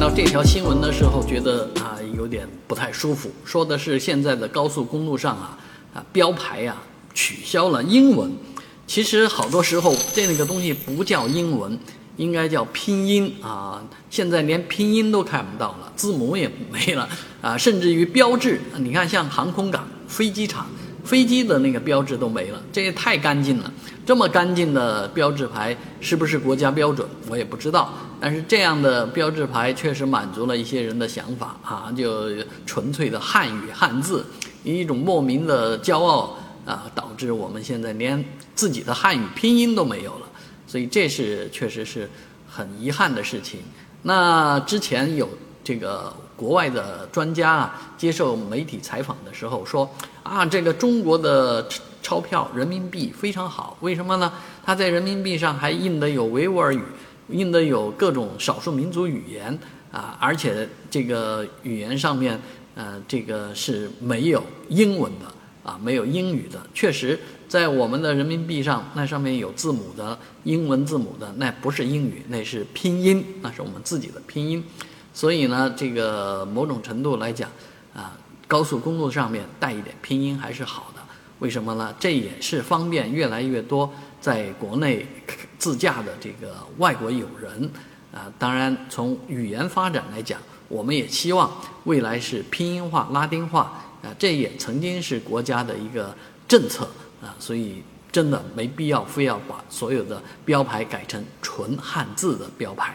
到这条新闻的时候，觉得啊有点不太舒服。说的是现在的高速公路上啊啊标牌呀取消了英文。其实好多时候这那个东西不叫英文，应该叫拼音啊。现在连拼音都看不到了，字母也没了啊，甚至于标志，你看像航空港、飞机场。飞机的那个标志都没了，这也太干净了。这么干净的标志牌是不是国家标准？我也不知道。但是这样的标志牌确实满足了一些人的想法啊，就纯粹的汉语汉字，一种莫名的骄傲啊，导致我们现在连自己的汉语拼音都没有了。所以这是确实是很遗憾的事情。那之前有这个。国外的专家啊，接受媒体采访的时候说：“啊，这个中国的钞票人民币非常好，为什么呢？它在人民币上还印的有维吾尔语，印的有各种少数民族语言啊，而且这个语言上面，呃，这个是没有英文的啊，没有英语的。确实，在我们的人民币上，那上面有字母的英文字母的，那不是英语，那是拼音，那是我们自己的拼音。”所以呢，这个某种程度来讲，啊，高速公路上面带一点拼音还是好的。为什么呢？这也是方便越来越多在国内自驾的这个外国友人。啊，当然从语言发展来讲，我们也希望未来是拼音化、拉丁化。啊，这也曾经是国家的一个政策。啊，所以真的没必要非要把所有的标牌改成纯汉字的标牌。